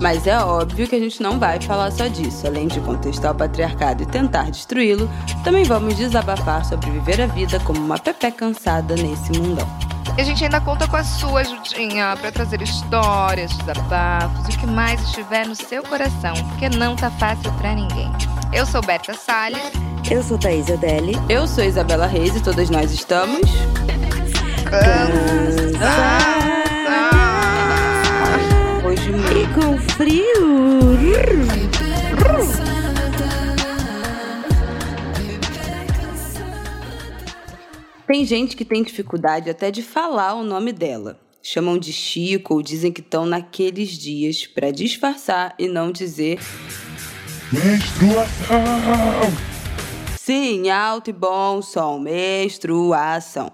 Mas é óbvio que a gente não vai falar só disso. Além de contestar o patriarcado e tentar destruí-lo, também vamos desabafar sobre viver a vida como uma Pepe cansada nesse mundão. E a gente ainda conta com a sua ajudinha para trazer histórias, desabafos e o que mais estiver no seu coração, porque não tá fácil para ninguém. Eu sou Berta Salles. Eu sou Thaís Adeli. Eu sou Isabela Reis e todas nós estamos. Cansadas. Frio. Tem gente que tem dificuldade até de falar o nome dela. Chamam de Chico ou dizem que estão naqueles dias para disfarçar e não dizer Menstruação! sim, alto e bom som, menstruação.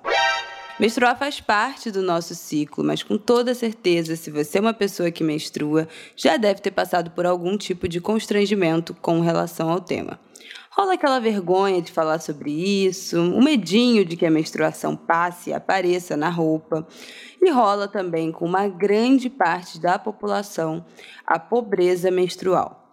Menstruar faz parte do nosso ciclo, mas com toda certeza, se você é uma pessoa que menstrua, já deve ter passado por algum tipo de constrangimento com relação ao tema. Rola aquela vergonha de falar sobre isso, um medinho de que a menstruação passe e apareça na roupa. E rola também com uma grande parte da população a pobreza menstrual.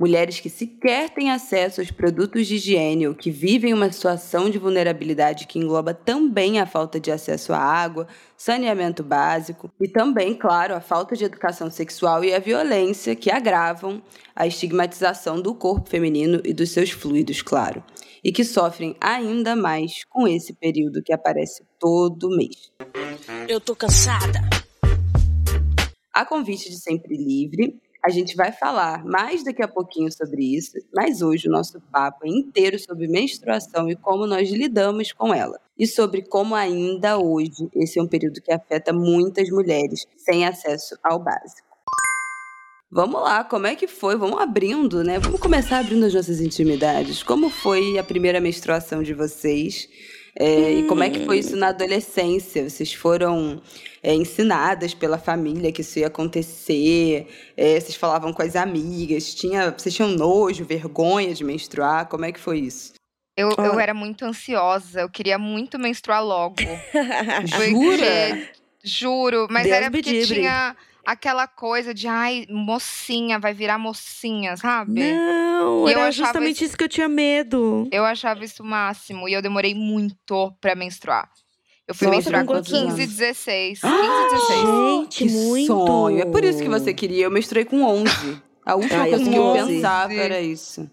Mulheres que sequer têm acesso aos produtos de higiene ou que vivem uma situação de vulnerabilidade que engloba também a falta de acesso à água, saneamento básico e também, claro, a falta de educação sexual e a violência que agravam a estigmatização do corpo feminino e dos seus fluidos, claro, e que sofrem ainda mais com esse período que aparece todo mês. Eu tô cansada. A convite de Sempre Livre, a gente vai falar mais daqui a pouquinho sobre isso, mas hoje o nosso papo é inteiro sobre menstruação e como nós lidamos com ela. E sobre como ainda hoje esse é um período que afeta muitas mulheres sem acesso ao básico. Vamos lá, como é que foi? Vamos abrindo, né? Vamos começar abrindo as nossas intimidades. Como foi a primeira menstruação de vocês? É, E como é que foi isso na adolescência? Vocês foram é, ensinadas pela família que isso ia acontecer? É, vocês falavam com as amigas? Tinha, vocês tinham nojo, vergonha de menstruar? Como é que foi isso? Eu, eu era muito ansiosa, eu queria muito menstruar logo. Jura? Juro, mas Deus era porque livre. Aquela coisa de, ai, mocinha, vai virar mocinha, sabe? Não, E eu era justamente isso- isso que eu tinha medo. Eu achava isso o máximo e eu demorei muito pra menstruar. Eu fui Nossa, menstruar com com quantos 15, anos? 16. 15, 16. Gente, que muito. sonho! É por isso que você queria. Eu menstruei com 11. A última Ai, eu coisa que eu com 11. pensava era isso.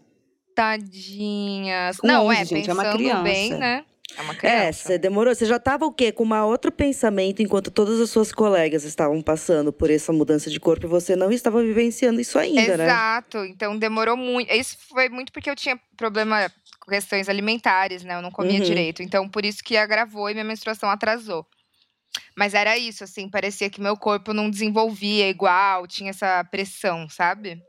Tadinhas. Com Não, 11, é, gente, é uma pensando criança. bem, né? É uma É, criança. você demorou. Você já tava o quê? Com uma outro pensamento enquanto todas as suas colegas estavam passando por essa mudança de corpo e você não estava vivenciando isso ainda, né? Exato. Então demorou muito. Isso foi muito porque eu tinha problema com questões alimentares, né? Eu não comia Uhum. direito. Então por isso que agravou e minha menstruação atrasou. Mas era isso, assim, parecia que meu corpo não desenvolvia igual, tinha essa pressão, sabe?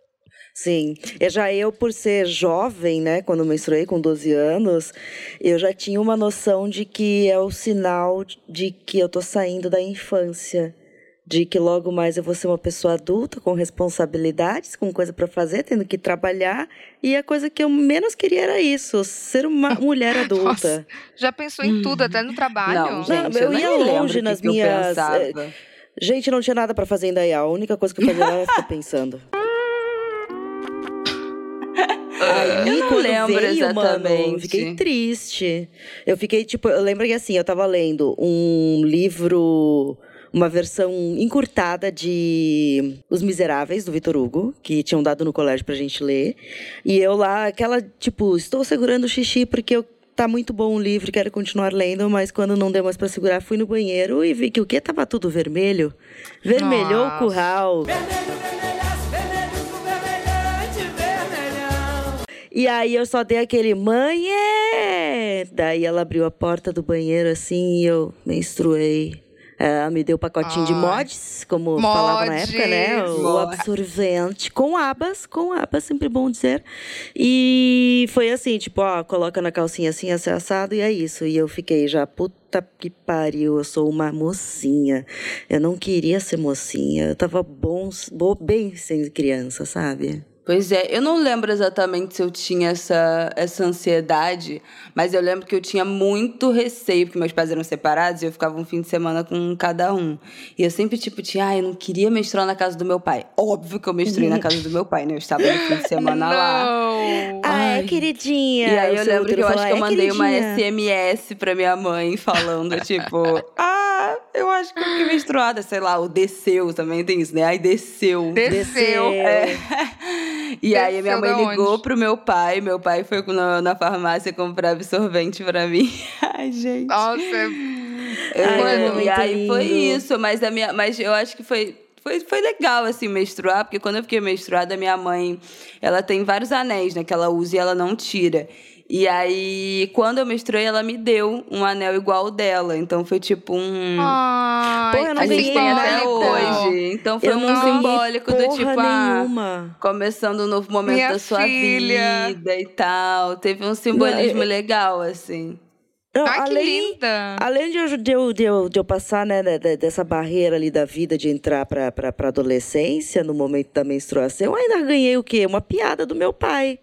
Sim. E já eu, por ser jovem, né, quando menstruei com 12 anos, eu já tinha uma noção de que é o sinal de que eu tô saindo da infância. De que logo mais eu vou ser uma pessoa adulta, com responsabilidades, com coisa para fazer, tendo que trabalhar. E a coisa que eu menos queria era isso, ser uma mulher adulta. Nossa, Já pensou em tudo, até no trabalho? Não, gente, eu nem ia longe nas que eu minhas, eh, Gente, não tinha nada para fazer em Dayal. A única coisa que eu fazia lá era ficar pensando. Aí, Eu não lembro veio, Mano, exatamente. fiquei triste. Eu fiquei, tipo, eu lembro que assim, eu tava lendo um livro, uma versão encurtada de Os Miseráveis, do Vitor Hugo, que tinham dado no colégio pra gente ler. E eu lá, aquela, tipo, estou segurando o xixi porque eu. Tá muito bom o livro, quero continuar lendo, mas quando não deu mais pra segurar, fui no banheiro e vi que o que tava tudo vermelho. Vermelhou Nossa. o curral. E aí eu só dei aquele mãe é! Daí ela abriu a porta do banheiro assim e eu menstruei. Ela me deu pacotinho de mods, como falava na época, né? O Mods. absorvente com abas, com abas, sempre bom dizer. E foi assim, tipo, ó, coloca na calcinha assim, assim, assado, e é isso. E eu fiquei já, puta que pariu, eu sou uma mocinha. Eu não queria ser mocinha, eu tava bom, bo- bem sem criança, sabe? Pois é, eu não lembro exatamente se eu tinha essa, essa ansiedade, mas eu lembro que eu tinha muito receio, porque meus pais eram separados e eu ficava um fim de semana com cada um. E eu sempre, tipo, tinha, ah, eu não queria menstruar na casa do meu pai. Óbvio que eu menstruei na casa do meu pai, né? Eu estava no fim de semana lá. Não. Ah, é, Ai. queridinha. E aí eu lembro que eu acho que eu "É, mandei uma queridinha." SMS pra minha mãe falando, tipo, ah, eu acho que eu fiquei menstruada, sei lá, o desceu também tem isso, né? Aí desceu. Desceu. É. E aí a minha mãe ligou onde? pro meu pai, meu pai foi na, na farmácia comprar absorvente pra mim. Ai, gente. Nossa, É, Mano, e aí muito foi lindo. isso, mas a minha, mas eu acho que foi foi, foi legal, assim, menstruar, porque quando eu fiquei menstruada, minha mãe, ela tem vários anéis, né, que ela usa e ela não tira. E aí, quando eu menstruei, ela me deu um anel igual ao dela. Então foi tipo um. Ai, Pô, eu não ganhei tem até hoje. Então foi Eu um simbólico do porra tipo, ah, nenhuma. começando um novo momento Minha da sua filha. vida e tal. Teve um simbolismo Não, eu- legal, assim. Não, Ai, que além- linda. Além de eu, de eu, de eu, de eu passar né, de- de- dessa barreira ali da vida de entrar pra, pra, pra adolescência, no momento da menstruação, eu ainda ganhei o quê? Uma piada do meu pai.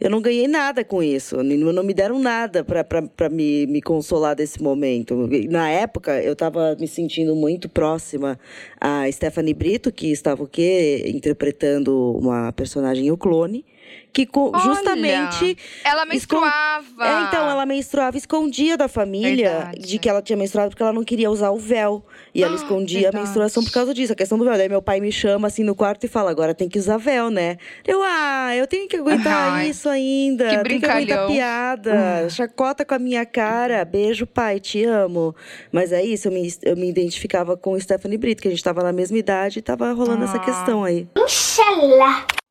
Eu não ganhei nada com isso. Não me deram nada pra me, me consolar desse momento. Na época, eu estava me sentindo muito próxima a Stephanie Brito, que estava o quê? Interpretando uma personagem, o clone. Que Olha, justamente Ela menstruava. é, então, ela menstruava, escondia da família Verdade. de que ela tinha menstruado porque ela não queria usar o véu. E ela Ah, escondia verdade. a menstruação por causa disso, a questão do véu. Daí meu pai me chama assim no quarto e fala: agora tem que usar véu, né? Eu, ah, eu tenho que aguentar Ai, isso ainda. que tenho que aguentar brincalhão. Hum. piada. Chacota com a minha cara. Beijo, pai, te amo. Mas é isso, eu me, eu me identificava com Stephanie Brito, que a gente tava na mesma idade e tava rolando essa Ah. questão aí.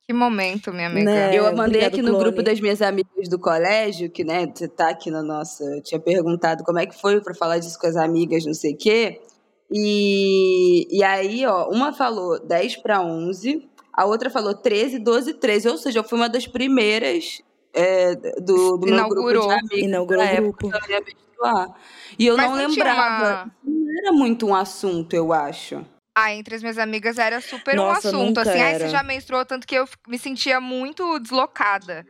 Que momento, minha amiga. Né? Eu mandei obrigado, aqui no clone. grupo das minhas amigas do colégio, que, né, você tá aqui na nossa. Eu tinha perguntado como é que foi pra falar disso com as amigas, não sei o quê. E, e aí, ó, uma falou 10 para 11, a outra falou 13, 12, 13. Ou seja, eu fui uma das primeiras é, do, do meu Inaugurou. grupo de amigos. Inaugurou na época grupo. que eu ia menstruar. E eu Mas não não lembrava. uma- Não era muito um assunto, eu acho. Ah, entre as minhas amigas era super Nossa, um assunto, nunca assim. Ai, era. você já menstruou, tanto que eu me sentia muito deslocada.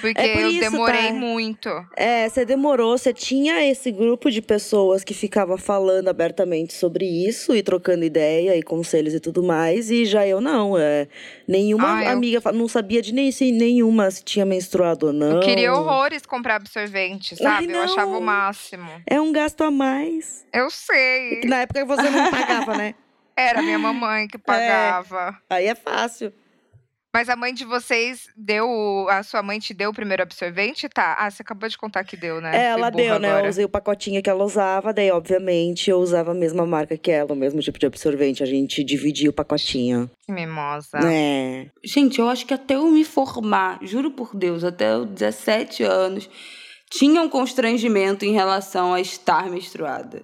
Porque É por eu isso, demorei tá? muito. É, você demorou, você tinha esse grupo de pessoas que ficava falando abertamente sobre isso e trocando ideia e conselhos e tudo mais, e já eu não, é, nenhuma Ah, eu- amiga, não sabia de nem se nenhuma se tinha menstruado ou não. Eu queria horrores comprar absorvente, sabe? eu não. achava o máximo. É um gasto a mais. Eu sei. Na época você não pagava, né? Era minha mamãe que pagava. Aí é fácil. Mas a mãe de vocês deu. o- A sua mãe te deu o primeiro absorvente? Tá. Ah, você acabou de contar que deu, né? É, ela deu, né? agora. Eu usei o pacotinho que ela usava, daí, obviamente, eu usava a mesma marca que ela, o mesmo tipo de absorvente. A gente dividia o pacotinho. Que mimosa. É. Gente, eu acho que até eu me formar, juro por Deus, até os 17 anos, tinha um constrangimento em relação a estar menstruada.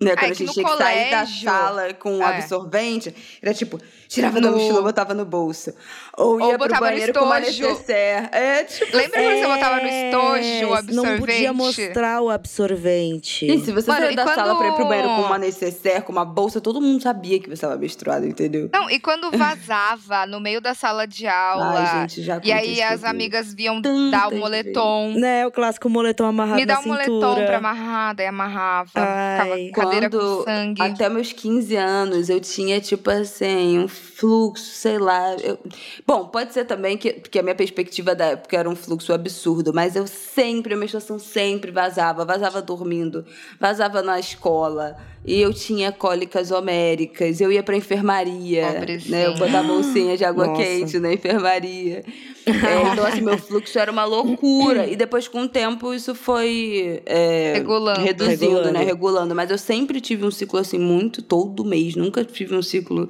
Né? Quando é a gente tinha que sair da colégio- sala com um É. absorvente, era tipo, tirava da No- mochila, botava no bolso. Ou Ou ia pro botava no banheiro com uma necessaire. É, tipo... Lembra quando você botava no É, estojo o absorvente? Não podia mostrar o absorvente. E se você Mano, e da sala pra ir pro quando- banheiro com uma necessaire, com uma bolsa, todo mundo sabia que você estava menstruada, entendeu? Não, e quando vazava no meio da sala de aula. Ai, gente, já e aí as amigas vinham tantas dar o moletom. Né, o clássico moletom amarrado Me dá um cintura. moletom pra amarrar, daí amarrava. Ai, ficava Quando- sangue. Até meus 15 anos, eu tinha, tipo assim, um fluxo, sei lá. eu- Bom, pode ser também que, porque a minha perspectiva da época era um fluxo absurdo, mas eu sempre, a menstruação sempre vazava. Vazava dormindo, vazava na escola. E eu tinha cólicas homéricas, eu ia pra enfermaria. Pobrezinha. Né? Eu botava bolsinha de água Nossa. quente na enfermaria. É, então, assim, meu fluxo era uma loucura. E depois, com o tempo, isso foi é, Regulando. reduzindo, né? Regulando. regulando, mas eu sempre tive um ciclo assim muito todo mês, nunca tive um ciclo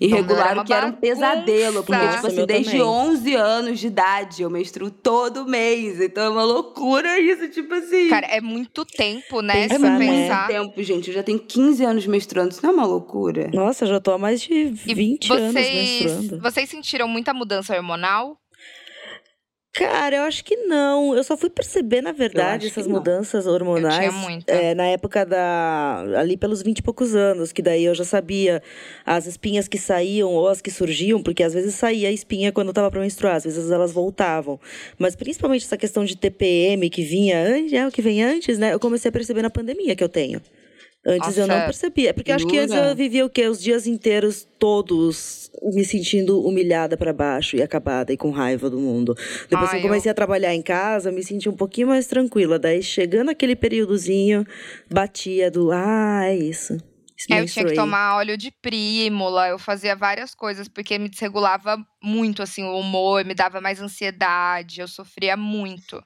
era o que era um pesadelo. Porque, tipo assim, desde também. 11 anos de idade eu menstruo todo mês. Então é uma loucura isso, tipo assim. Cara, é muito tempo, né? Pensar, se né? pensar. tempo, gente. Eu já tenho 15 anos menstruando. Isso não é uma loucura? Nossa, eu já tô há mais de E 20 anos vocês, menstruando. vocês sentiram muita mudança hormonal? Cara, eu acho que não. Eu só fui perceber, na verdade, essas mudanças hormonais. Eu tinha muita. é, na época da. ali pelos 20 e poucos anos, que daí eu já sabia as espinhas que saíam ou as que surgiam, porque às vezes saía a espinha quando eu tava pra menstruar, às vezes elas voltavam. Mas principalmente essa questão de TPM que vinha antes, é o que vem antes, né? Eu comecei a perceber na pandemia que eu tenho. Antes eu não percebia. Porque eu acho que antes eu vivia o quê? Os dias inteiros, todos, me sentindo humilhada pra baixo e acabada e com raiva do mundo. Depois que Ai, eu comecei a trabalhar em casa, eu me senti um pouquinho mais tranquila. Daí, chegando aquele períodozinho, batia do, ah, é isso. É, eu tinha que tomar óleo de prímula, eu fazia várias coisas, porque me desregulava muito, assim, o humor, me dava mais ansiedade, eu sofria muito.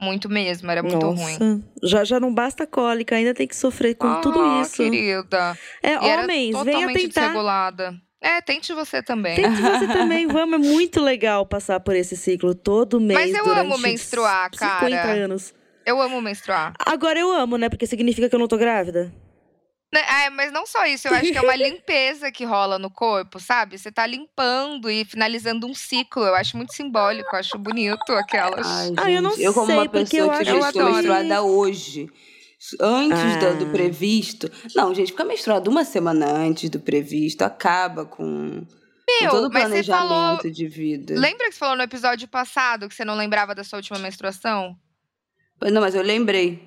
Muito mesmo, era muito ruim. Nossa, já, já não basta cólica, ainda tem que sofrer com tudo Ah, isso. querida. É, E homens, venha tentar. desregulada. É, tente você também. Tente você também, vamos. É muito legal passar por esse ciclo todo mês. Mas eu amo menstruar, 50 cara. anos. Eu amo menstruar. Agora eu amo, né? Porque significa que eu não tô grávida. Né, ah, mas não só isso, eu acho que é uma limpeza que rola no corpo, sabe? Você tá limpando e finalizando um ciclo. Eu acho muito simbólico, eu acho bonito aquelas. Ai, Ah, eu não gente, eu como sei, uma pessoa que acho estou que- menstruada hoje, antes do, do Ah. previsto. Não, gente, ficar menstruada uma semana antes do previsto acaba com, Meu, todo o mas você planejamento falou- de vida. Lembra que você falou no episódio passado que você não lembrava da sua última menstruação? Não, mas eu lembrei.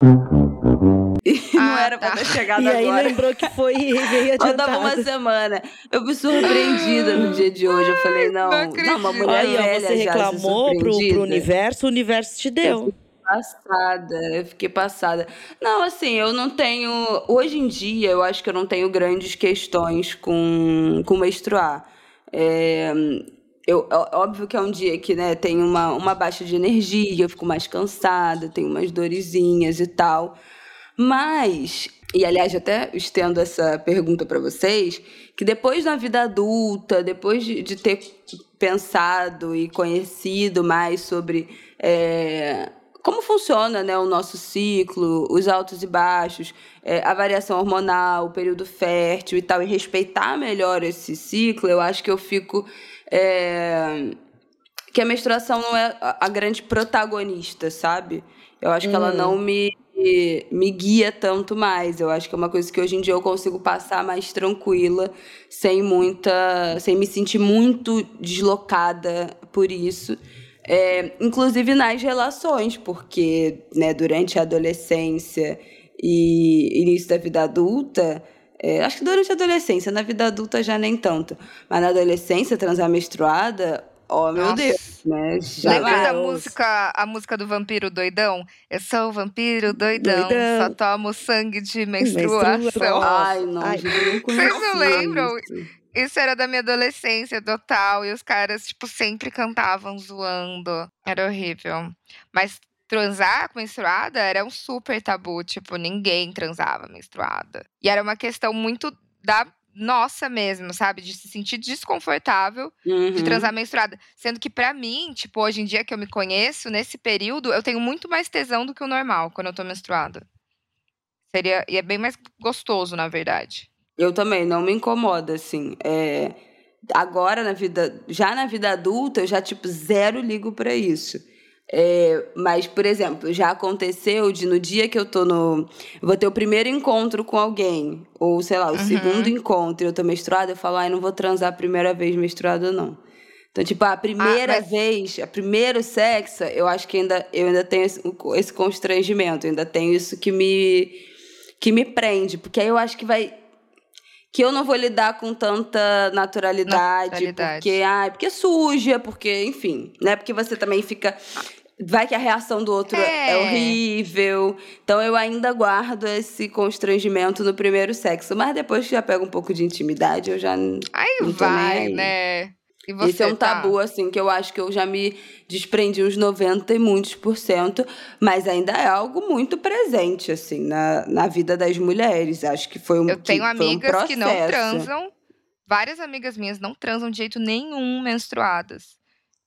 não Ah, era pra tá. ter chegado e aí agora. lembrou que foi meio Faltava uma semana. Eu fui surpreendida no dia de hoje. Eu falei, não, não não, uma mulher Aí, ó, velha você já reclamou pro, pro surpreendida. universo, o universo te deu. Passada, eu fiquei passada. Não, assim, eu não tenho. Hoje em dia, eu acho que eu não tenho grandes questões com, com menstruar. É, eu, óbvio que é um dia que né, tem uma, uma baixa de energia, eu fico mais cansada, tenho umas dorezinhas e tal. Mas, e aliás, até estendo essa pergunta para vocês, que depois na vida adulta, depois de, de ter pensado e conhecido mais sobre é, como funciona né, o nosso ciclo, os altos e baixos, é, a variação hormonal, o período fértil e tal, e respeitar melhor esse ciclo, eu acho que eu fico. é, que a menstruação não é a a grande protagonista, sabe? Eu acho que ela não me, me guia tanto mais. Eu acho que é uma coisa que hoje em dia eu consigo passar mais tranquila, sem muita. sem me sentir muito deslocada por isso. É, inclusive nas relações, porque né, durante a adolescência e início da vida adulta, é, acho que durante a adolescência, na vida adulta já nem tanto, mas na adolescência, transar menstruada, oh meu Nossa. Deus, né? Já Lembra da música, a música do vampiro doidão? Eu sou o vampiro doidão, Doidão. só tomo sangue de menstruação. Menstruação. Ai, não, Ai. gente, eu não Vocês não lembram? isso. Isso era da minha adolescência total. E os caras, tipo, sempre cantavam zoando. Era horrível. Mas transar com menstruada era um super tabu. Tipo, ninguém transava menstruada. E era uma questão muito da nossa mesmo, sabe? De se sentir desconfortável de Uhum. transar menstruada. Sendo que pra mim, tipo, hoje em dia que eu me conheço, nesse período, eu tenho muito mais tesão do que o normal quando eu tô menstruada. Seria, e é bem mais gostoso, na verdade. Eu também, não me incomoda, assim. É, agora, na vida, já na vida adulta, eu já, tipo, zero ligo pra isso. É, mas, por exemplo, já aconteceu de no dia que eu tô no. vou ter o primeiro encontro com alguém, ou sei lá, o Uhum. segundo encontro e eu tô menstruada, eu falo, ai, não vou transar a primeira vez menstruada, não. Então, tipo, a primeira Ah, mas- vez, a primeiro sexo, eu acho que ainda, eu ainda tenho esse, esse constrangimento, ainda tenho isso que me, que me prende, porque aí eu acho que vai que eu não vou lidar com tanta naturalidade, Naturalidade. porque, ai, porque suja, porque, enfim, né? Porque você também fica vai que a reação do outro é. É. horrível. Então eu ainda guardo esse constrangimento no primeiro sexo, mas depois que já pega um pouco de intimidade, eu já Aí vai, aí. né? Você, esse é um tá? tabu, assim, que eu acho que eu já me desprendi uns 90 e muitos por cento, mas ainda é algo muito presente, assim, na, na vida das mulheres. Acho que foi um Eu tenho que foi um amigas que não transam várias amigas minhas não transam de jeito nenhum menstruadas.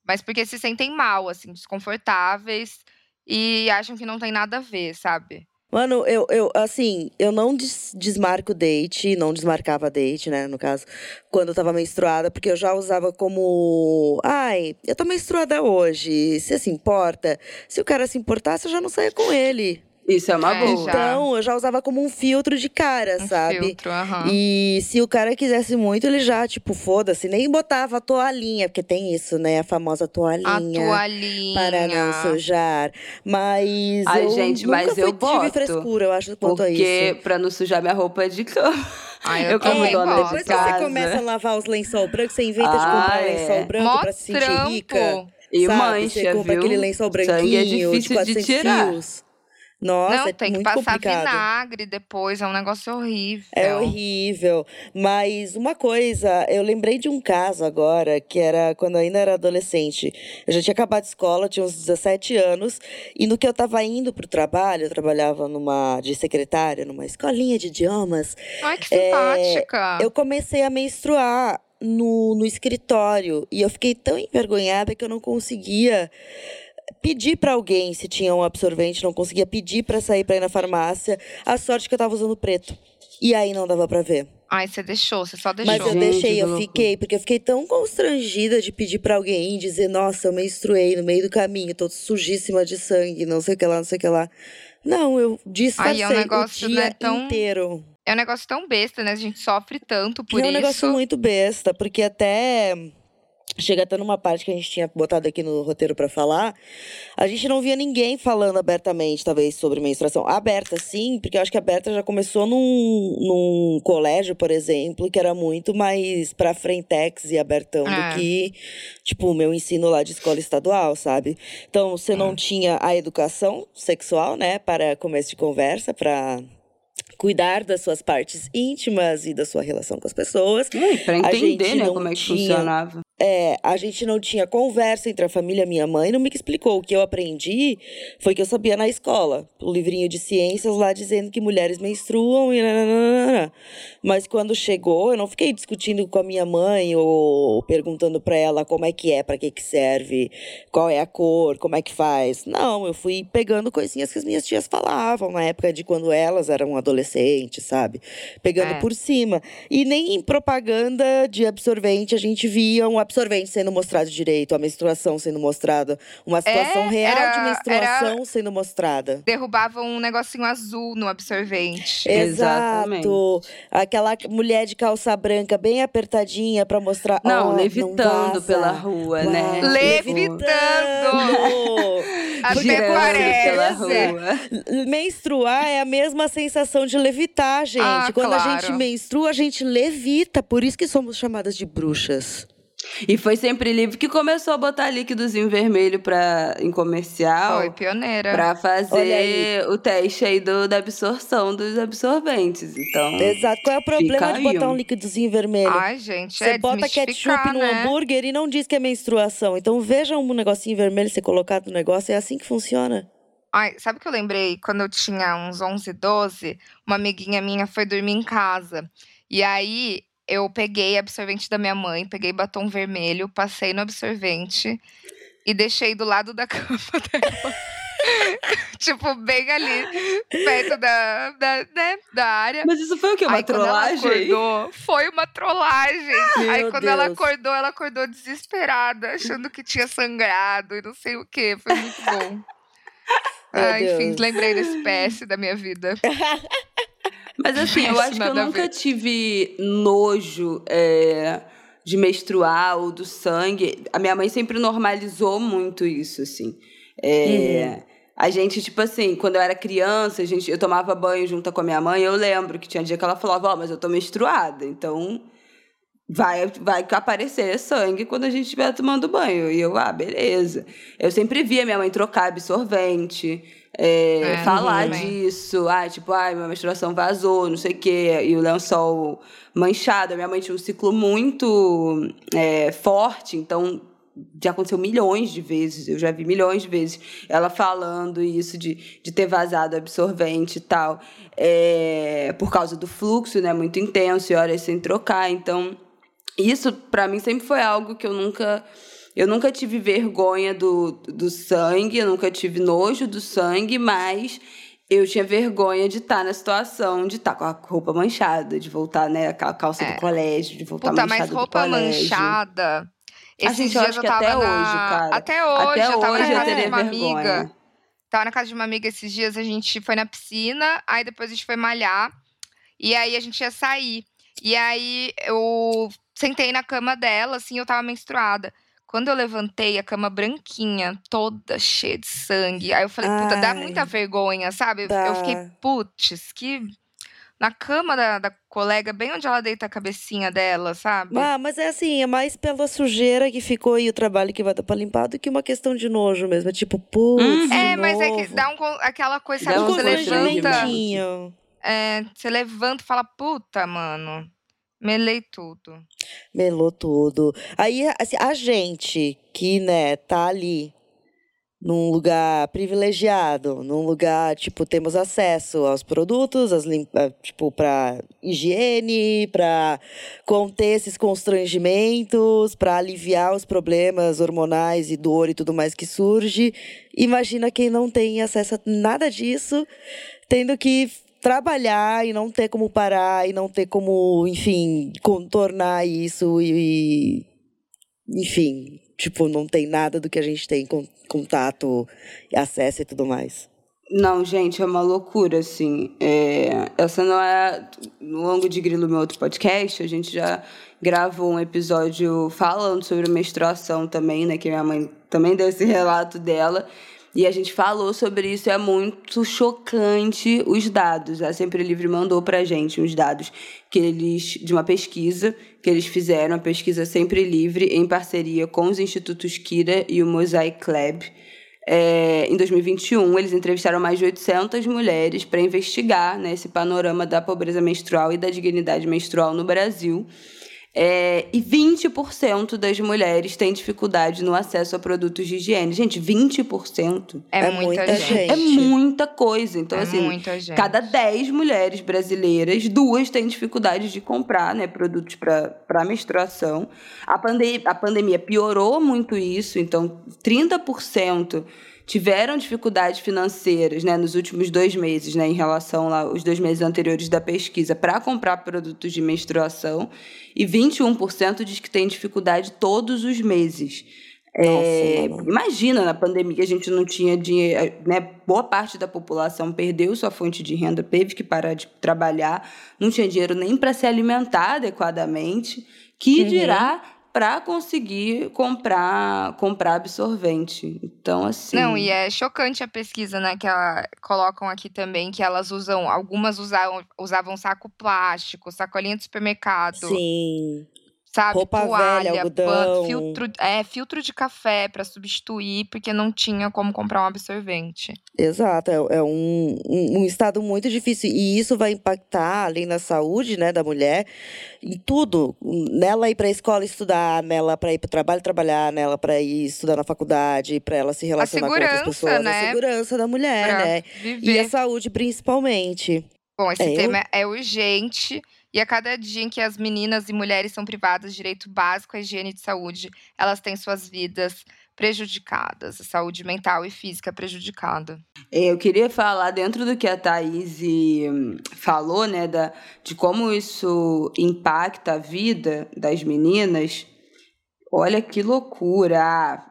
Mas porque se sentem mal, assim, desconfortáveis e acham que não tem nada a ver, sabe? Mano, eu, eu assim, eu não des desmarco date, não desmarcava date, né, no caso, quando eu tava menstruada, porque eu já usava como. Ai, eu tô menstruada hoje, você se importa? Se o cara se importasse, eu já não saía com ele. Isso é uma É, boa. já. Então, eu já usava como um filtro de cara, Um sabe? filtro, aham. E se o cara quisesse muito, ele já, tipo, foda-se, nem botava a toalhinha, porque tem isso, né? A famosa A toalhinha. toalhinha. Para não sujar. Mas. Ai, eu gente, nunca mas fui, eu tive boto, frescura, eu acho, quanto a Porque isso. pra não sujar minha roupa de cama. Ai, eu Eu como também dona de. Depois que casa. você começa a lavar os lençol brancos, você inventa de Ah, comprar é. lençol branco Mó pra se sentir trampo. rica. E sabe? mancha, Você compra viu? aquele lençol é branquinho de difícil de 400 tirar. fios. Nossa, não, é tem que passar complicado. vinagre depois, é um negócio horrível. É horrível. Mas uma coisa, eu lembrei de um caso agora, que era quando eu ainda era adolescente. Eu já tinha acabado de escola, tinha uns 17 anos, e no que eu tava indo pro trabalho, eu trabalhava numa de secretária, numa escolinha de idiomas, Ai, que simpática. eu comecei a menstruar no, no escritório. E eu fiquei tão envergonhada que eu não conseguia pedir pra alguém se tinha um absorvente, não conseguia pedir pra sair pra ir na farmácia. A sorte que eu tava usando preto. E aí não dava pra ver. Ai, você deixou, você só deixou. Mas eu deixei, eu fiquei, porque eu fiquei tão constrangida de pedir pra alguém dizer, nossa, eu menstruei no meio do caminho, tô sujíssima de sangue, não sei o que lá, não sei o que lá. Não, eu disfarcei negócio, o dia né, tão inteiro. É um negócio tão besta, né? A gente sofre tanto por é um isso. negócio muito besta, porque até chega até numa parte que a gente tinha botado aqui no roteiro pra falar, a gente não via ninguém falando abertamente, talvez, sobre menstruação. Aberta, sim, porque eu acho que Aberta já começou num, num colégio, por exemplo, que era muito mais pra frentex e abertão É. do que, tipo, o meu ensino lá de escola estadual, sabe? Então, você não tinha a educação sexual, né, para começo de conversa, pra cuidar das suas partes íntimas e da sua relação com as pessoas. Hum, pra entender, né, como é que tinha- funcionava. É, a gente não tinha conversa entre a família e a minha mãe, não me explicou. O que eu aprendi foi que eu sabia na escola, o livrinho de ciências lá dizendo que mulheres menstruam e nananana. Mas quando chegou, eu não fiquei discutindo com a minha mãe ou perguntando pra ela como é que é, pra que que serve, qual é a cor, como é que faz. Não, eu fui pegando coisinhas que as minhas tias falavam na época de quando elas eram adolescentes, sabe? Pegando É. por cima. E nem em propaganda de absorvente a gente via um absorvente sendo mostrado direito, a menstruação sendo mostrada, uma situação real era- de menstruação sendo mostrada. Derrubavam um negocinho azul no absorvente. Exatamente. Exato. Aquela mulher de calça branca bem apertadinha pra mostrar. Não, ó, levitando vaza. pela rua, né? Levitando! Até parece. rua. Menstruar é a mesma sensação de levitar, gente. Ah, Quando a claro. gente menstrua, a gente levita. Por isso que somos chamadas de bruxas. E foi sempre livre que começou a botar líquidozinho vermelho pra, em comercial. Foi pioneira. Pra fazer o teste aí do, da absorção dos absorventes. Então, Exato. Qual é o problema de botar aí, um líquidozinho vermelho? Ai, gente, Você é bota ketchup desmistificar, no né? hambúrguer e não diz que é menstruação. Então veja um negocinho vermelho ser colocado no negócio. É assim que funciona. Ai, sabe o que eu lembrei? Quando eu tinha uns 11, 12, uma amiguinha minha foi dormir em casa. E aí eu peguei absorvente da minha mãe, peguei batom vermelho, passei no absorvente e deixei do lado da cama dela. tipo, bem ali, perto da, da, né, da área. Mas isso foi o quê? Uma Aí, ela trollagem? acordou, foi uma trollagem. Meu Aí quando ela Deus. acordou, ela acordou desesperada, achando que tinha sangrado e não sei o que. Foi muito bom. Ah, enfim, lembrei desse PS da minha vida. Mas assim, eu acho que eu nunca tive nojo é, de menstruar ou do sangue. A minha mãe sempre normalizou muito isso, assim. É, A gente, tipo assim, quando eu era criança, a gente, eu tomava banho junto com a minha mãe, eu lembro que tinha dia que ela falava, ó, mas eu tô menstruada, então vai, vai aparecer sangue quando a gente estiver tomando banho. E eu, ah, beleza. Eu sempre via minha mãe trocar absorvente, é, É, falar também. disso. Ah, tipo, ai, minha menstruação vazou, não sei o quê. E o lençol manchado. A minha mãe tinha um ciclo muito é, forte, então já aconteceu milhões de vezes, eu já vi milhões de vezes ela falando isso de, de ter vazado absorvente e tal, é, por causa do fluxo, né, muito intenso e horas sem trocar, então Isso, para mim, sempre foi algo que eu nunca. Eu nunca tive vergonha do, do sangue, eu nunca tive nojo do sangue, mas eu tinha vergonha de estar tá na situação, de estar tá com a roupa manchada, de voltar, né, a calça é. do colégio, de voltar Puta, manchada mas roupa manchada. Esses a gente, dias eu, eu tava até na... hoje, cara. Até hoje, até eu tava hoje na casa de uma vergonha. amiga. Tava na casa de uma amiga esses dias, a gente foi na piscina, aí depois a gente foi malhar, e aí a gente ia sair. E aí eu sentei na cama dela, assim, eu tava menstruada. Quando eu levantei, a cama branquinha, toda cheia de sangue. Aí eu falei, puta, dá muita vergonha, sabe? Dá. Eu fiquei, putz, que. Na cama da, da colega, bem onde ela deita a cabecinha dela, sabe? Ah, mas é assim, é mais pela sujeira que ficou e o trabalho que vai dar pra limpar do que uma questão de nojo mesmo. É tipo, putz. Uhum. É, mas é que novo. dá um, aquela coisa, sabe? um Você levanta. É, você levanta e fala, puta, mano. Melei tudo. Melou tudo. Aí, assim, a gente que, né, tá ali num lugar privilegiado, num lugar, tipo, temos acesso aos produtos, as eh, tipo, para higiene, para conter esses constrangimentos, para aliviar os problemas hormonais e dor e tudo mais que surge. Imagina quem não tem acesso a nada disso, tendo que trabalhar e não ter como parar e não ter como, enfim, contornar isso e, e enfim, tipo, não tem nada do que a gente tem contato, acesso e tudo mais. Não, gente, é uma loucura, assim. É, essa não é. No longo de Grilo, meu outro podcast, a gente já gravou um episódio falando sobre menstruação também, né? Que minha mãe também deu esse relato dela. E a gente falou sobre isso, é muito chocante os dados. A Sempre Livre mandou pra gente uns dados que eles de uma pesquisa que eles fizeram, a pesquisa Sempre Livre, em parceria com os institutos Kira e o Mosaic Lab. É, em 2021, eles entrevistaram mais de 800 mulheres para investigar né, esse panorama da pobreza menstrual e da dignidade menstrual no Brasil. É, e 20% das mulheres têm dificuldade no acesso a produtos de higiene. Gente, 20%. É, É muita, muita gente. gente. É muita coisa. Então, É assim, muita gente. cada 10 mulheres brasileiras, duas têm dificuldade de comprar né, produtos para menstruação. A, pande a pandemia piorou muito isso, então 30% tiveram dificuldades financeiras né, nos últimos dois meses, né, em relação lá, aos dois meses anteriores da pesquisa, para comprar produtos de menstruação. E 21% diz que tem dificuldade todos os meses. É, Nossa, imagina, na pandemia a gente não tinha dinheiro, né? Boa parte da população perdeu sua fonte de renda, teve que parar de trabalhar, não tinha dinheiro nem para se alimentar adequadamente, que Uhum. Para conseguir comprar comprar absorvente. Então, assim. Não, e é chocante a pesquisa, né, que ela, colocam aqui também, que elas usam, algumas usavam, usavam saco plástico, sacolinha de supermercado, Sim. Sabe, roupa toalha, velha, pano, algodão. filtro, é, filtro de café para substituir, porque não tinha como comprar um absorvente. Exato, é, é um, um, um estado muito difícil. E isso vai impactar, além da saúde né, da mulher, em tudo. Nela ir para a escola estudar, nela para ir para o trabalho trabalhar, nela para ir estudar na faculdade, para ela se relacionar com outras pessoas. né? A segurança da mulher, Pra né? viver. E a saúde, principalmente. Bom, esse É, eu- tema é urgente e a cada dia em que as meninas e mulheres são privadas de direito básico à higiene de saúde, elas têm suas vidas prejudicadas, a saúde mental e física prejudicada. É, Eu queria falar dentro do que a Thaís hum, falou, né, da, de como isso impacta a vida das meninas. Olha que loucura! Ah,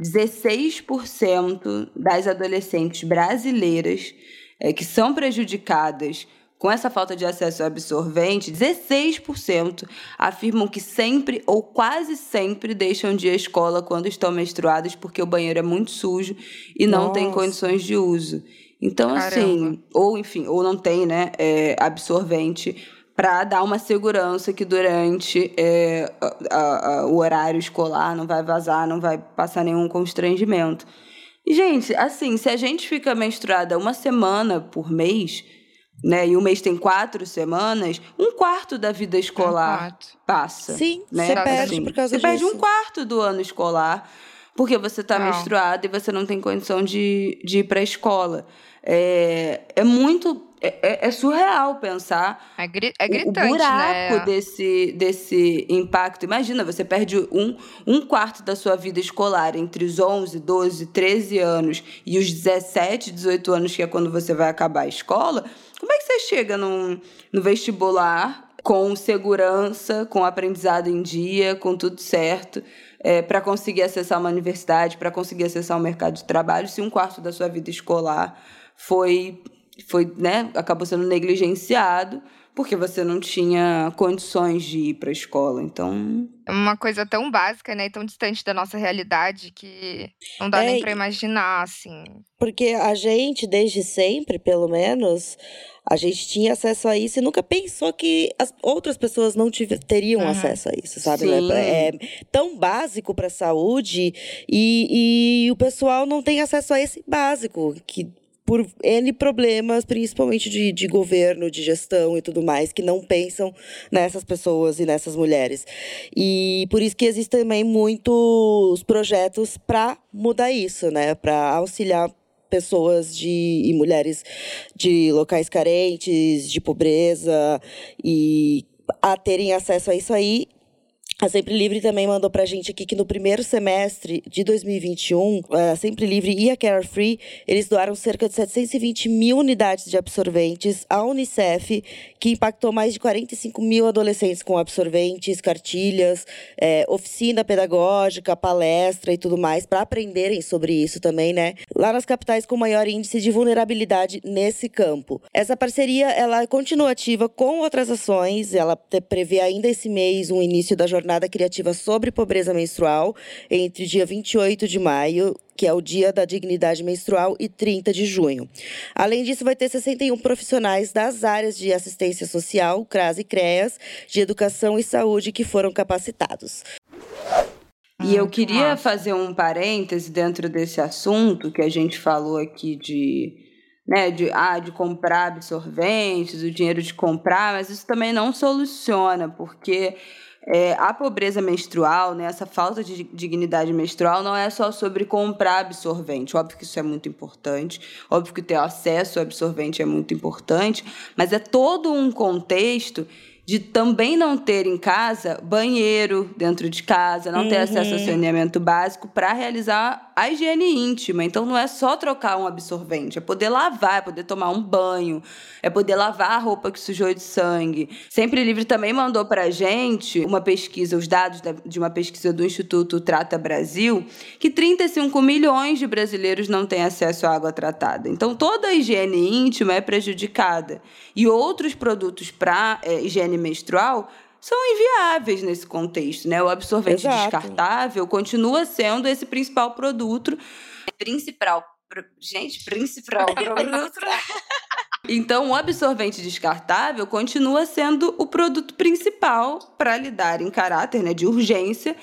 16% das adolescentes brasileiras é, que são prejudicadas com essa falta de acesso ao absorvente, 16% afirmam que sempre ou quase sempre deixam de ir à escola quando estão menstruadas porque o banheiro é muito sujo e não tem Nossa. condições de uso. Então, Caramba. assim, ou enfim, ou não tem, né, é, absorvente para dar uma segurança que durante é, a- a- a- o horário escolar não vai vazar, não vai passar nenhum constrangimento. E, gente, assim, se a gente fica menstruada uma semana por mês, né, e o mês tem quatro semanas, um quarto da vida escolar quarto. passa. Sim, né? você Assim, perde por causa Você perde disso. um quarto do ano escolar porque você está menstruada e você não tem condição de, de ir para a escola. É, é muito é, é, é surreal pensar é, gri é gritante, o, buraco né? desse, desse impacto. Imagina, você perde um, um quarto da sua vida escolar entre os 11, 12, 13 anos e os 17, 18 anos, que é quando você vai acabar a escola. Como é que você chega num, no vestibular com segurança, com aprendizado em dia, com tudo certo? É, para conseguir acessar uma universidade, para conseguir acessar o um mercado de trabalho, se um quarto da sua vida escolar foi foi, né, acabou sendo negligenciado porque você não tinha condições de ir para a escola. Então, é uma coisa tão básica, né, e tão distante da nossa realidade que não dá é, nem para imaginar, assim. Porque a gente desde sempre, pelo menos, a gente tinha acesso a isso e nunca pensou que as outras pessoas não tive, teriam uhum. acesso a isso, sabe? Né? Sim. É tão básico para a saúde e, e o pessoal não tem acesso a esse básico que por N problemas, principalmente de, de governo, de gestão e tudo mais, que não pensam nessas pessoas e nessas mulheres. E por isso que existem também muitos projetos para mudar isso, né? Para auxiliar pessoas de, e mulheres de locais carentes, de pobreza, e a terem acesso a isso aí a Sempre Livre também mandou pra gente aqui que no primeiro semestre de 2021, a Sempre Livre e a Carefree, eles doaram cerca de 720 mil unidades de absorventes à Unicef, que impactou mais de 45 mil adolescentes com absorventes, cartilhas, é, oficina pedagógica, palestra e tudo mais, para aprenderem sobre isso também, né? Lá nas capitais com maior índice de vulnerabilidade nesse campo. Essa parceria, ela continua ativa com outras ações, ela prevê ainda esse mês um início da jornada jornada criativa sobre pobreza menstrual entre dia 28 de maio que é o Dia da Dignidade Menstrual, e 30 de junho. Além disso, vai ter 61 profissionais das áreas de assistência social, CRAS e CREAS, de educação e saúde que foram capacitados. E eu queria fazer um parêntese dentro desse assunto que a gente falou aqui de, né, de, ah, de comprar absorventes, o dinheiro de comprar, mas isso também não soluciona, porque é, a pobreza menstrual, né, essa falta de dignidade menstrual, não é só sobre comprar absorvente. Óbvio que isso é muito importante, óbvio que ter acesso ao absorvente é muito importante, mas é todo um contexto de também não ter em casa banheiro dentro de casa, não ter uhum. acesso ao saneamento básico para realizar a higiene íntima. Então não é só trocar um absorvente, é poder lavar, é poder tomar um banho, é poder lavar a roupa que sujou de sangue. Sempre Livre também mandou para a gente uma pesquisa, os dados de uma pesquisa do Instituto Trata Brasil, que 35 milhões de brasileiros não têm acesso à água tratada. Então toda a higiene íntima é prejudicada. E outros produtos para é, higiene menstrual são inviáveis nesse contexto, né? O absorvente Exato. descartável continua sendo esse principal produto, principal, gente, principal produto. Então, o absorvente descartável continua sendo o produto principal para lidar em caráter né, de urgência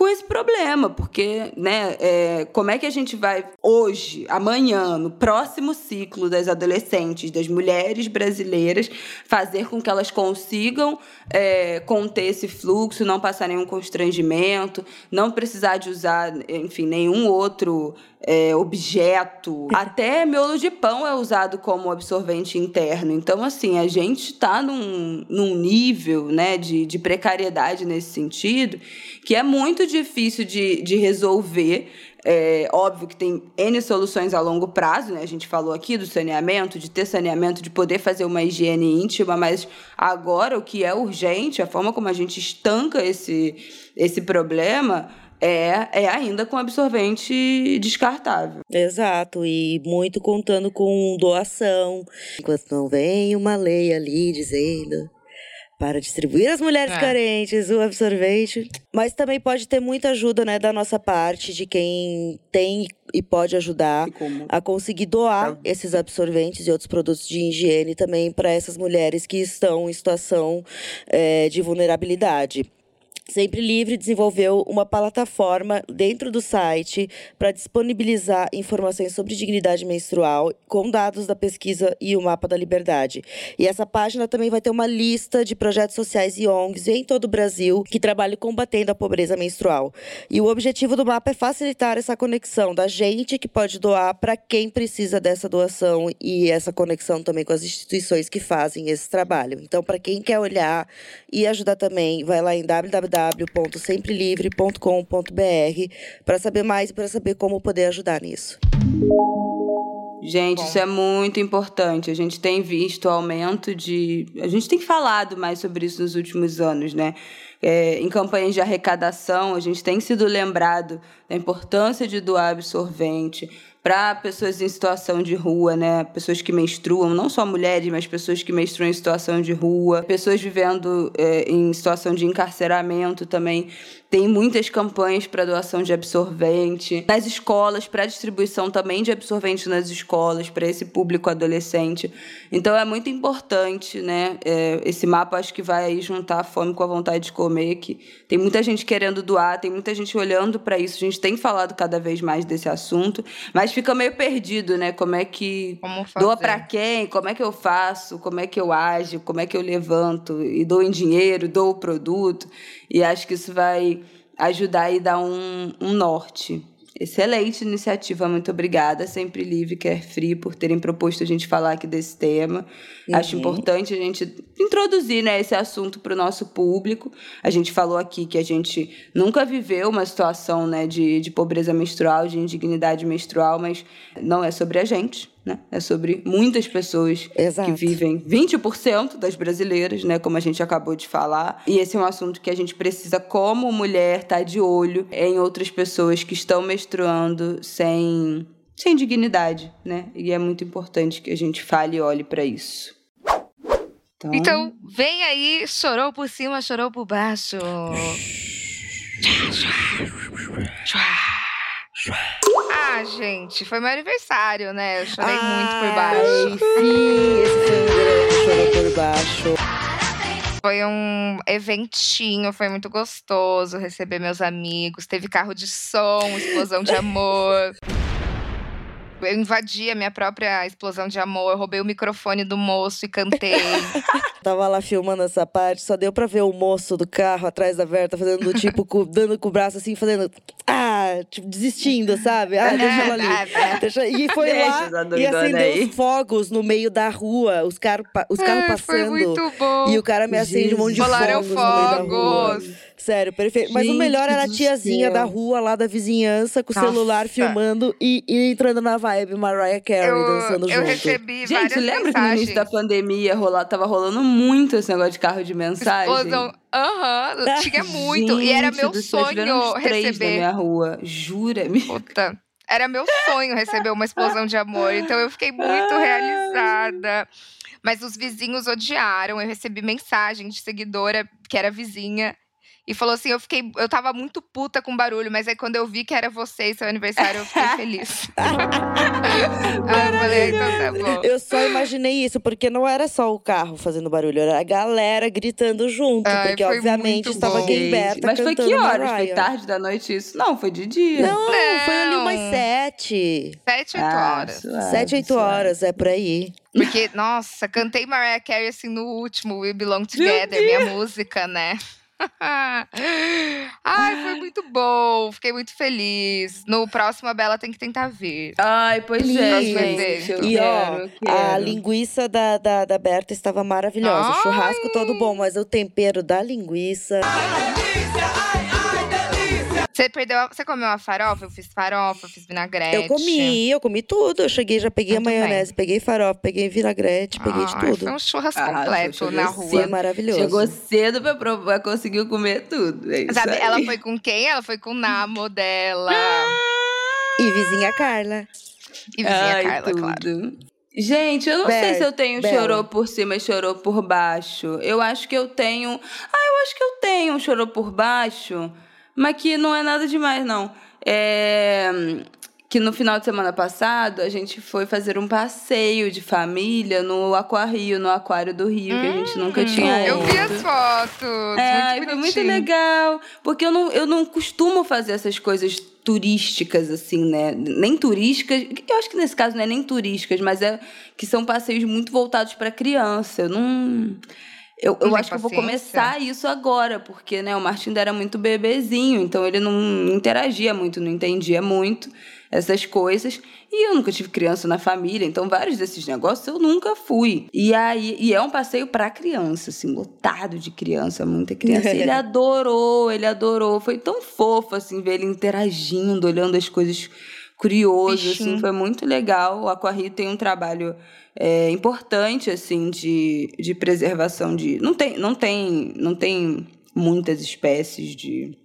com esse problema, porque, né, é, como é que a gente vai hoje, amanhã, no próximo ciclo das adolescentes, das mulheres brasileiras, fazer com que elas consigam é, conter esse fluxo, não passar nenhum constrangimento, não precisar de usar, enfim, nenhum outro é, objeto. Até miolo de pão é usado como absorvente interno. Então, assim, a gente está num, num nível né, de, de precariedade nesse sentido que é muito difícil de, de resolver. É óbvio que tem N soluções a longo prazo, né? A gente falou aqui do saneamento, de ter saneamento, de poder fazer uma higiene íntima, mas agora o que é urgente, a forma como a gente estanca esse, esse problema, é, é ainda com absorvente descartável. Exato, e muito contando com doação. Enquanto não vem uma lei ali dizendo para distribuir às mulheres é. carentes o absorvente. Mas também pode ter muita ajuda, né, da nossa parte, de quem tem e pode ajudar a conseguir doar é. esses absorventes e outros produtos de higiene também para essas mulheres que estão em situação é, de vulnerabilidade. Sempre Livre desenvolveu uma plataforma dentro do site para disponibilizar informações sobre dignidade menstrual com dados da pesquisa e o mapa da liberdade. E essa página também vai ter uma lista de projetos sociais e ONGs em todo o Brasil que trabalham combatendo a pobreza menstrual. E o objetivo do mapa é facilitar essa conexão da gente que pode doar para quem precisa dessa doação e essa conexão também com as instituições que fazem esse trabalho. Então, para quem quer olhar e ajudar também, vai lá em www www.semprelivre.com.br para saber mais e para saber como poder ajudar nisso. Gente, Bom. isso é muito importante. A gente tem visto o aumento de. A gente tem falado mais sobre isso nos últimos anos, né? É, em campanhas de arrecadação, a gente tem sido lembrado da importância de doar absorvente para pessoas em situação de rua, né? Pessoas que menstruam, não só mulheres, mas pessoas que menstruam em situação de rua, pessoas vivendo é, em situação de encarceramento também tem muitas campanhas para doação de absorvente. Nas escolas, para distribuição também de absorvente nas escolas, para esse público adolescente. Então é muito importante, né? É, esse mapa acho que vai juntar a fome com a vontade de comer, que tem muita gente querendo doar, tem muita gente olhando para isso. A gente tem falado cada vez mais desse assunto, mas fica meio perdido, né? Como é que doa para quem? Como é que eu faço? Como é que eu ajo? Como é que eu levanto e dou em dinheiro, dou o produto? E acho que isso vai ajudar e dar um, um norte. Excelente iniciativa, muito obrigada. Sempre livre, quer free, por terem proposto a gente falar aqui desse tema. Uhum. Acho importante a gente introduzir né, esse assunto para o nosso público. A gente falou aqui que a gente nunca viveu uma situação né, de, de pobreza menstrual, de indignidade menstrual, mas não é sobre a gente. Né? É sobre muitas pessoas Exato. que vivem, 20% das brasileiras, né? como a gente acabou de falar. E esse é um assunto que a gente precisa, como mulher, estar tá de olho em outras pessoas que estão menstruando sem, sem dignidade. Né? E é muito importante que a gente fale e olhe para isso. Então... então, vem aí, chorou por cima, chorou por baixo. Ah, gente, foi meu aniversário, né? Eu chorei Ai, muito por baixo. Sim, esse grande chorou por baixo. Foi um eventinho, foi muito gostoso receber meus amigos. Teve carro de som, explosão de amor. Eu invadi a minha própria explosão de amor, roubei o microfone do moço e cantei. Tava lá filmando essa parte, só deu pra ver o moço do carro atrás da Verta fazendo tipo, com, dando com o braço assim, fazendo. Ah, tipo, desistindo, sabe? Ah, deixa ela ali. Deixa... E foi lá e acendeu os fogos no meio da rua, os, car... os carros passando. Foi muito bom. E o cara me acende um monte de fogos. fogos. Sério, perfeito. Mas o melhor era a tiazinha da rua lá da vizinhança com o celular filmando e, e, entrando na vibe Mariah Carey eu, dançando eu junto. recebi Gente, lembra mensagens. que no início da pandemia rolar, tava rolando muito esse negócio de carro de mensagem? Explosão. Aham, uhum, tinha muito. Gente, e era meu sonho receber. na minha rua, jura-me. Puta. Era meu sonho receber uma explosão de amor. Então eu fiquei muito realizada. Mas os vizinhos odiaram. Eu recebi mensagem de seguidora que era vizinha e falou assim: eu fiquei, eu tava muito puta com barulho, mas aí quando eu vi que era você e seu aniversário, eu fiquei feliz. eu falei, então tá bom. Eu só imaginei isso, porque não era só o carro fazendo barulho, era a galera gritando junto. Ai, porque, obviamente, estava quem Berta Mas foi que horas? Mariah. Foi tarde da noite isso? Não, foi de dia. Não, não. foi ali umas sete. Sete, oito ah, horas. Suave, sete, oito suave. horas, é por aí. Porque, nossa, cantei Mariah Carey assim no último We Belong Together, minha música, né? Ai, foi muito bom. Fiquei muito feliz. No próximo, a Bela tem que tentar ver. Ai, pois é, gente. e ó, a linguiça da, da, da Berta estava maravilhosa. Ai. O churrasco todo bom, mas o tempero da linguiça. Ai, delícia! Ai, você perdeu. Você comeu uma farofa? Eu fiz farofa, eu fiz vinagrete. Eu comi, eu comi tudo. Eu cheguei, já peguei Muito a maionese, bem. peguei farofa, peguei vinagrete, peguei de tudo. Foi um churrasco ah, completo na rua. Foi maravilhoso. Chegou cedo pra provar, conseguiu comer tudo. É Sabe, aí. ela foi com quem? Ela foi com o namo dela. e vizinha Carla. E vizinha Ai, Carla, tudo. claro. Gente, eu não Bel, sei se eu tenho Bel. chorou por cima e chorou por baixo. Eu acho que eu tenho. Ah, eu acho que eu tenho um chorou por baixo mas que não é nada demais, não. É... que no final de semana passado a gente foi fazer um passeio de família no Aquário, no Aquário do Rio, que a gente nunca tinha Eu ido. vi as fotos. É, muito foi muito legal. Porque eu não, eu não costumo fazer essas coisas turísticas, assim, né? Nem turísticas. Eu acho que nesse caso não é nem turísticas, mas é que são passeios muito voltados para criança. Eu não. Eu, eu acho que eu vou começar isso agora, porque né, o Martin era muito bebezinho, então ele não interagia muito, não entendia muito essas coisas. E eu nunca tive criança na família, então vários desses negócios eu nunca fui. E aí, e é um passeio para criança, assim, lotado de criança, muita criança. Ele adorou, ele adorou. Foi tão fofo, assim, ver ele interagindo, olhando as coisas curioso, Bichinho. assim, foi muito legal. O Aquarrio tem um trabalho é, importante, assim, de, de preservação de... Não tem, não, tem, não tem muitas espécies de...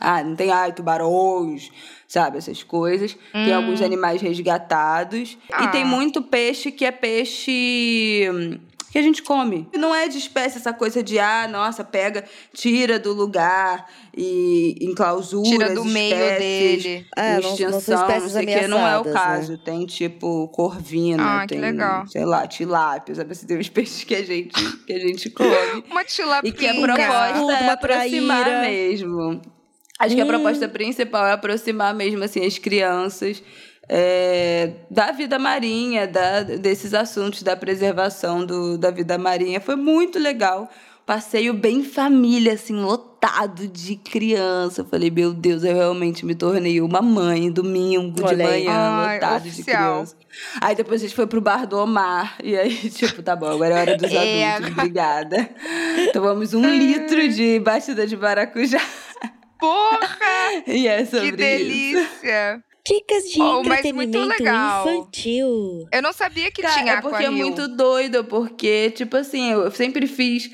Ah, não tem, ai, tubarões, sabe? Essas coisas. Tem Hum. alguns animais resgatados. Ah. E tem muito peixe que é peixe hum, que a gente come. Não é de espécie essa coisa de, ah, nossa, pega, tira do lugar e enclausura Tira do meio espécies dele. É, não- não são extinção, não, espécies sei o que, não é o ameaçadas, caso. Tem tipo corvina, Ah, que tem, legal. sei lá, tilápia, sabe? Assim, tem uns peixes que a gente, que a gente come. Uma tilapinha. E que a proposta é uma aproximar mesmo. Acho que a Hum. proposta principal é aproximar mesmo assim as crianças é, da vida marinha, da, desses assuntos da preservação do, da vida marinha. Foi muito legal. Passeio bem família, assim, lotado de criança. Eu falei, meu Deus, eu realmente me tornei uma mãe domingo de manhã, Ai, lotado oficial. de criança. Aí depois a gente foi pro bar do Omar. E aí, tipo, tá bom, agora é hora dos É, adultos, obrigada. Tomamos um litro de batida de maracujá. Porra! E é sobre que isso. Dicas de Oh, mas muito entretenimento legal. infantil. Eu não sabia que Cara, tinha é porque é muito doido, porque, tipo assim, eu sempre fiz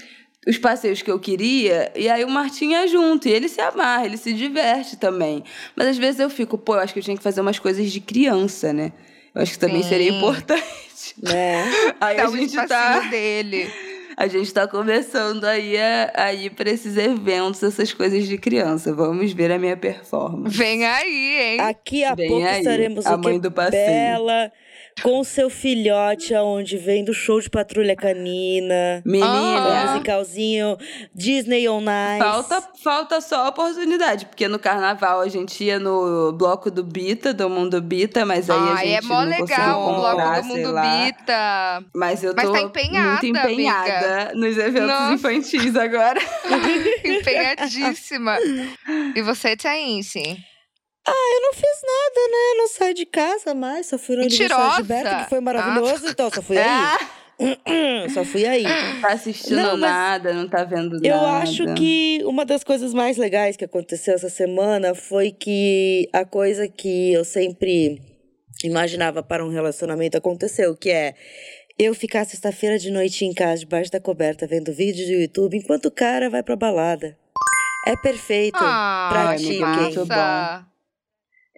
os passeios que eu queria, e aí o Martim é junto, e ele se amarra, ele se diverte também. Mas às vezes eu fico, pô, eu acho que eu tinha que fazer umas coisas de criança, né? Eu acho que também Sim. seria importante. Né? Aí Dá a o gente tá. dele. A gente tá começando aí a, a ir pra esses eventos, essas coisas de criança. Vamos ver a minha performance. Vem aí, hein? Aqui a Vem pouco aí, estaremos a o mãe que do passeio. Bela com seu filhote, aonde vem do show de patrulha canina. Menina, Ah. Musicalzinho Disney on Ice. Falta, falta só a oportunidade, porque no carnaval a gente ia no bloco do Bita, do Mundo Bita, mas aí a Ai, gente é mó não legal o bloco comprar, do sei Mundo lá. Bita. Mas eu Mas tô tá empenhada, muito empenhada nos eventos Nossa. infantis agora. Empenhadíssima. E você, Thaís? Eu não fiz nada, né? Não saí de casa mais. Só fui no aniversário de. Berto, que foi maravilhoso. Então, só fui Ah, aí. Só fui aí. tá assistindo Não, nada, não tá vendo nada. Eu acho que uma das coisas mais legais que aconteceu essa semana foi que a coisa que eu sempre imaginava para um relacionamento aconteceu, que é eu ficar sexta-feira de noite em casa, debaixo da coberta, vendo vídeos do YouTube, enquanto o cara vai pra balada. É perfeito. Ah, Pratiquem. que Muito massa.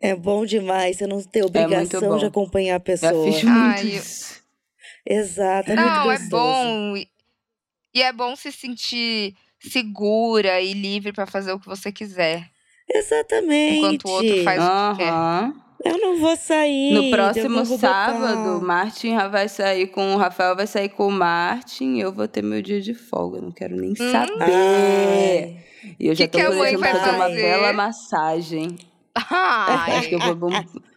É bom demais. Você não ter muito obrigação bom. de acompanhar a Já pessoa. fiz muito Ai, eu- isso. Exato. É Não, muito é gostoso. bom. E é bom se sentir segura e livre pra fazer o que você quiser. Exatamente. Enquanto o outro faz o que quer. Eu não vou sair. No eu próximo botar- sábado, o Martin vai sair com o Rafael, vai sair com o Martin. Eu vou ter meu dia de folga, não quero nem saber. Ai. E eu já Hum? Que tô que a mãe planejando vai fazer uma fazer? bela massagem. Acho Ai, que eu vou, vou,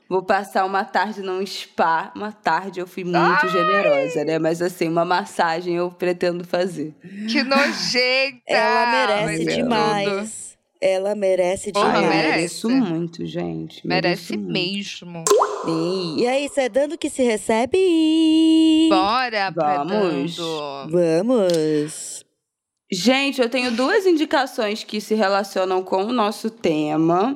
vou passar uma tarde num spa. Uma tarde eu fui muito generosa, né? Mas assim, uma massagem eu pretendo fazer. que nojenta! Ela merece ser demais. Ela merece Porra, Ai, eu demais. merece. mereço muito, gente. Merece mesmo. Sim. E aí, isso é dando que se recebe? Bora, Vamos. predando. Vamos. Gente, eu tenho duas indicações que se relacionam com o nosso tema.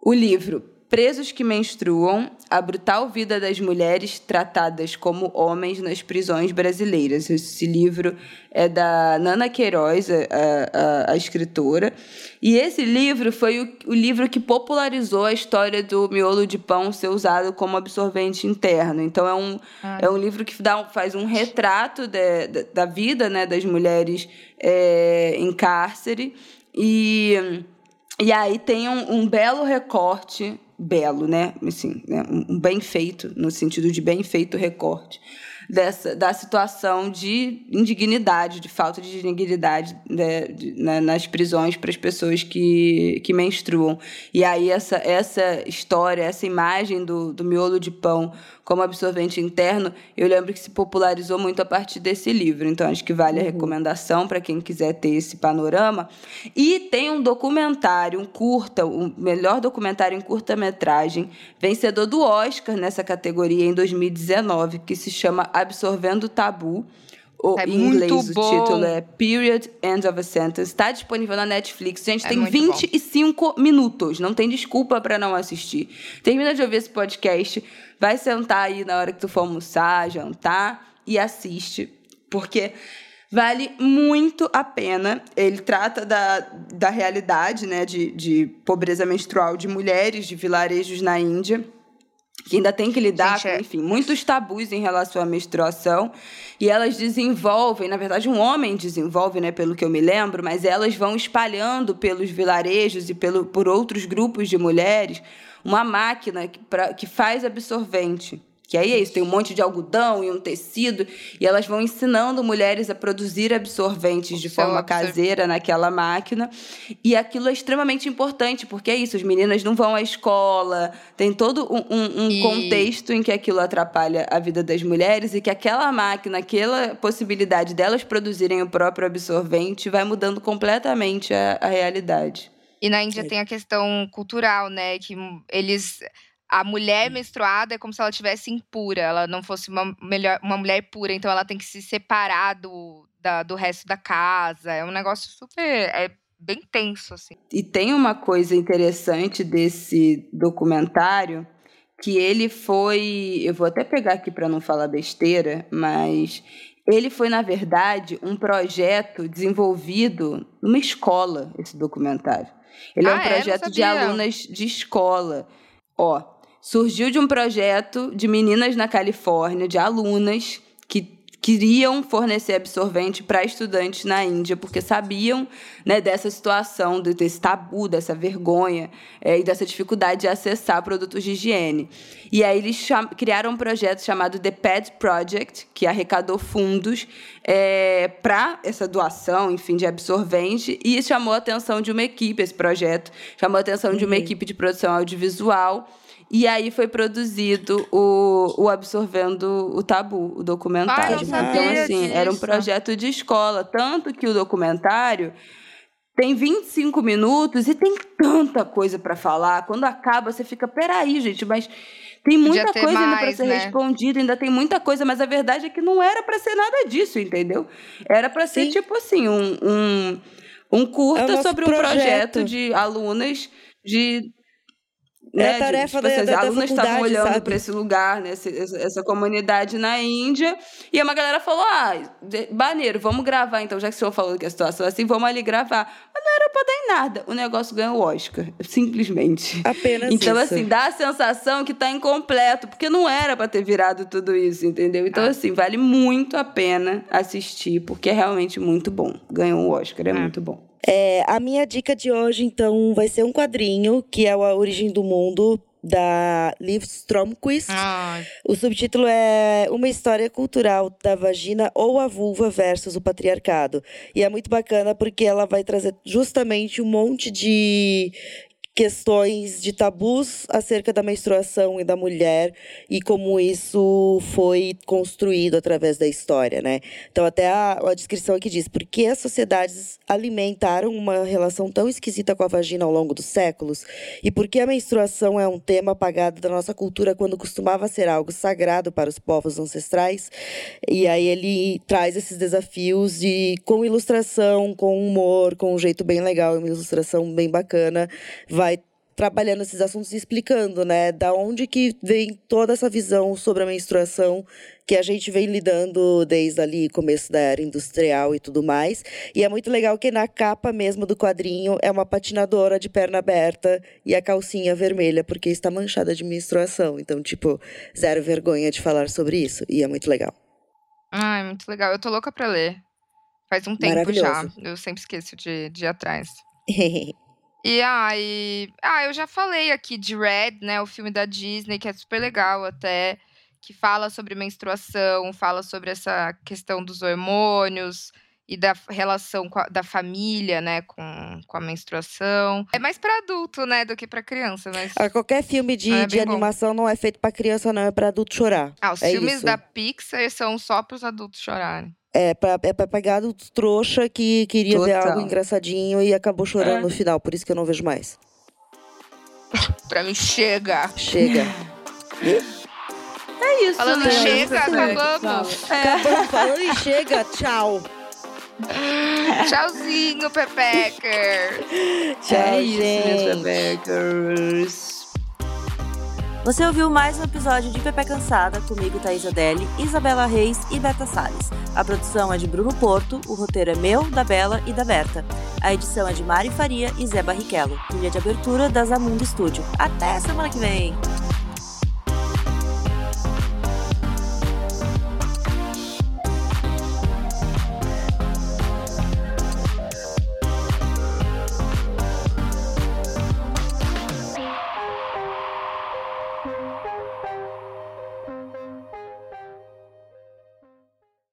O livro Presos que Menstruam: A Brutal Vida das Mulheres Tratadas como Homens nas Prisões Brasileiras. Esse livro é da Nana Queiroz, a, a- a escritora. E esse livro foi o, o livro que popularizou a história do miolo de pão ser usado como absorvente interno. Então, é um, Ah. é um livro que dá, faz um retrato de- da- da vida né, das mulheres é, em cárcere. E, e aí tem um, um belo recorte belo, né? Assim, né? Um bem feito, no sentido de bem feito recorte dessa, da situação de indignidade, de falta de dignidade né, nas prisões para as pessoas que, que menstruam. E aí essa, essa história, essa imagem do, do miolo de pão como absorvente interno, eu lembro que se popularizou muito a partir desse livro. Então, acho que vale a uhum. recomendação para quem quiser ter esse panorama. E tem um documentário, um curta, o melhor documentário em curta-metragem, vencedor do Oscar nessa categoria em 2019, que se chama Absorvendo Tabu. O, é em inglês, o título é Period End of a Sentence. Está disponível na Netflix. Gente, é tem 25 bom. minutos. Não tem desculpa para não assistir. Termina de ouvir esse podcast, vai sentar aí na hora que tu for almoçar, jantar e assiste. Porque vale muito a pena. Ele trata da, da realidade né, de, de pobreza menstrual de mulheres de vilarejos na Índia que ainda tem que lidar Gente, com, é enfim, muitos tabus em relação à menstruação. E elas desenvolvem, na verdade, um homem desenvolve, né, pelo que eu me lembro, mas elas vão espalhando pelos vilarejos e pelo, por outros grupos de mulheres uma máquina que, pra, que faz absorvente. Que aí é isso, tem um monte de algodão e um tecido, e elas vão ensinando mulheres a produzir absorventes de forma caseira naquela máquina. E aquilo é extremamente importante, porque é isso, as meninas não vão à escola, tem todo um, um, um e... contexto em que aquilo atrapalha a vida das mulheres e que aquela máquina, aquela possibilidade delas produzirem o próprio absorvente vai mudando completamente a, a realidade. E na Índia é. tem a questão cultural, né? Que eles a mulher menstruada é como se ela tivesse impura, ela não fosse uma, melhor, uma mulher pura, então ela tem que se separar do, da, do resto da casa. É um negócio super. É bem tenso, assim. E tem uma coisa interessante desse documentário que ele foi. Eu vou até pegar aqui para não falar besteira, mas ele foi, na verdade, um projeto desenvolvido numa escola, esse documentário. Ele ah, é um é? projeto de alunas de escola. Ó, surgiu de um projeto de meninas na Califórnia, de alunas que queriam fornecer absorvente para estudantes na Índia, porque sabiam né, dessa situação, desse tabu, dessa vergonha é, e dessa dificuldade de acessar produtos de higiene. E aí eles criaram um projeto chamado The Pad Project, que arrecadou fundos é, para essa doação, enfim, de absorvente, e chamou a atenção de uma equipe, esse projeto, chamou a atenção de uma uhum. equipe de produção audiovisual, e aí foi produzido o, o Absorvendo o Tabu, o documentário. Ah, então, assim, disso. era um projeto de escola. Tanto que o documentário tem 25 minutos e tem tanta coisa para falar. Quando acaba, você fica, peraí, gente, mas. Tem muita coisa mais, ainda para ser né? respondida, ainda tem muita coisa, mas a verdade é que não era para ser nada disso, entendeu? Era para ser, tipo assim, um, um, um curta é sobre um projeto. projeto de alunas de né, a tarefa tipo, da, da, alunos estavam olhando para esse lugar, né, essa, essa, comunidade na Índia, e uma galera falou: ah, maneiro, vamos gravar então, já que o senhor falou que a situação é assim, vamos ali gravar. Mas não era para dar em nada. O negócio ganhou o Oscar, simplesmente. Apenas Então, isso. assim, dá a sensação que está incompleto, porque não era para ter virado tudo isso, entendeu? Então, ah. assim, vale muito a pena assistir, porque é realmente muito bom. Ganhou o Oscar, é ah. muito bom. É, a minha dica de hoje, então, vai ser um quadrinho, que é A Origem do Mundo, da Liv Stromquist. Ah. O subtítulo é Uma História Cultural da Vagina ou a Vulva versus o Patriarcado. E é muito bacana porque ela vai trazer justamente um monte de questões de tabus acerca da menstruação e da mulher e como isso foi construído através da história, né? Então até a, a descrição aqui diz por que as sociedades alimentaram uma relação tão esquisita com a vagina ao longo dos séculos e por que a menstruação é um tema apagado da nossa cultura quando costumava ser algo sagrado para os povos ancestrais. E aí ele traz esses desafios de com ilustração, com humor, com um jeito bem legal, uma ilustração bem bacana, vai trabalhando esses assuntos e explicando, né, da onde que vem toda essa visão sobre a menstruação que a gente vem lidando desde ali começo da era industrial e tudo mais. E é muito legal que na capa mesmo do quadrinho é uma patinadora de perna aberta e a calcinha vermelha porque está manchada de menstruação. Então, tipo, zero vergonha de falar sobre isso e é muito legal. Ah, é muito legal. Eu tô louca para ler. Faz um tempo já. Eu sempre esqueço de, de ir atrás. E aí, ah, eu já falei aqui de Red, né, o filme da Disney, que é super legal até, que fala sobre menstruação, fala sobre essa questão dos hormônios e da relação a, da família, né, com, com a menstruação. É mais para adulto, né, do que para criança, mas ah, qualquer filme de, é de animação não é feito para criança, não é para adulto chorar. Ah, os é filmes isso. da Pixar são só para os adultos chorarem. É pra, é pra pegar do trouxa que queria ver Total. algo engraçadinho e acabou chorando É. no final, por isso que eu não vejo mais. Pra mim chega. Chega. É isso, Falando né? chega, é acabamos. É. Acabou falando e chega, tchau. Tchauzinho, Pepecker. Tchau, é isso, gente. bebekers. Você ouviu mais um episódio de Pepe Cansada comigo, Thaís Adeli, Isabela Reis e Beta Salles. A produção é de Bruno Porto, o roteiro é meu, da Bela e da Berta. A edição é de Mari Faria e Zé Barrichello. Trilha de abertura da Zamundo Studio. Até semana que vem!